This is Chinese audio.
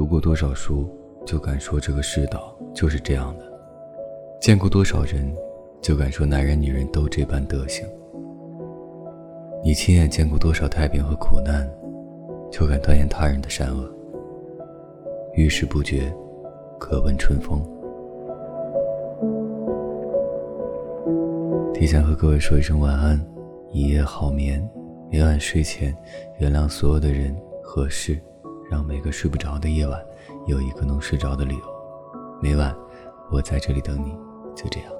读过多少书，就敢说这个世道就是这样的；见过多少人，就敢说男人女人都这般德行。你亲眼见过多少太平和苦难，就敢断言他人的善恶。遇事不决，可问春风。提前和各位说一声晚安，一夜好眠。每晚睡前，原谅所有的人和事，让每个睡不着的夜晚有一个能睡着的理由。每晚，我在这里等你，就这样。